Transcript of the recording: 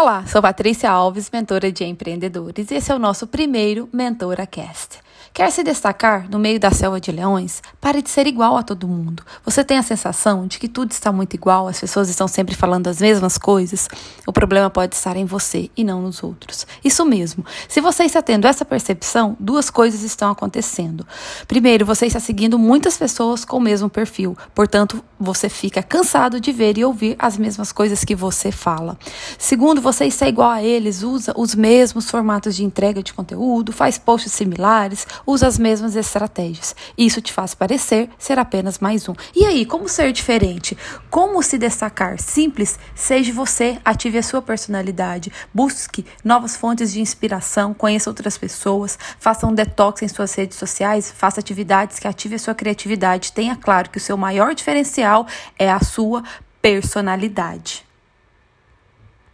Olá, sou Patrícia Alves, mentora de empreendedores, e esse é o nosso primeiro Mentora Cast. Quer se destacar no meio da selva de leões? Pare de ser igual a todo mundo. Você tem a sensação de que tudo está muito igual, as pessoas estão sempre falando as mesmas coisas? O problema pode estar em você e não nos outros. Isso mesmo. Se você está tendo essa percepção, duas coisas estão acontecendo. Primeiro, você está seguindo muitas pessoas com o mesmo perfil, portanto, você fica cansado de ver e ouvir as mesmas coisas que você fala. Segundo, você está igual a eles, usa os mesmos formatos de entrega de conteúdo, faz posts similares, usa as mesmas estratégias. Isso te faz parecer ser apenas mais um. E aí, como ser diferente? Como se destacar? Simples, seja você, ative a sua personalidade, busque novas fontes de inspiração, conheça outras pessoas, faça um detox em suas redes sociais, faça atividades que ative a sua criatividade. Tenha claro que o seu maior diferencial é a sua personalidade.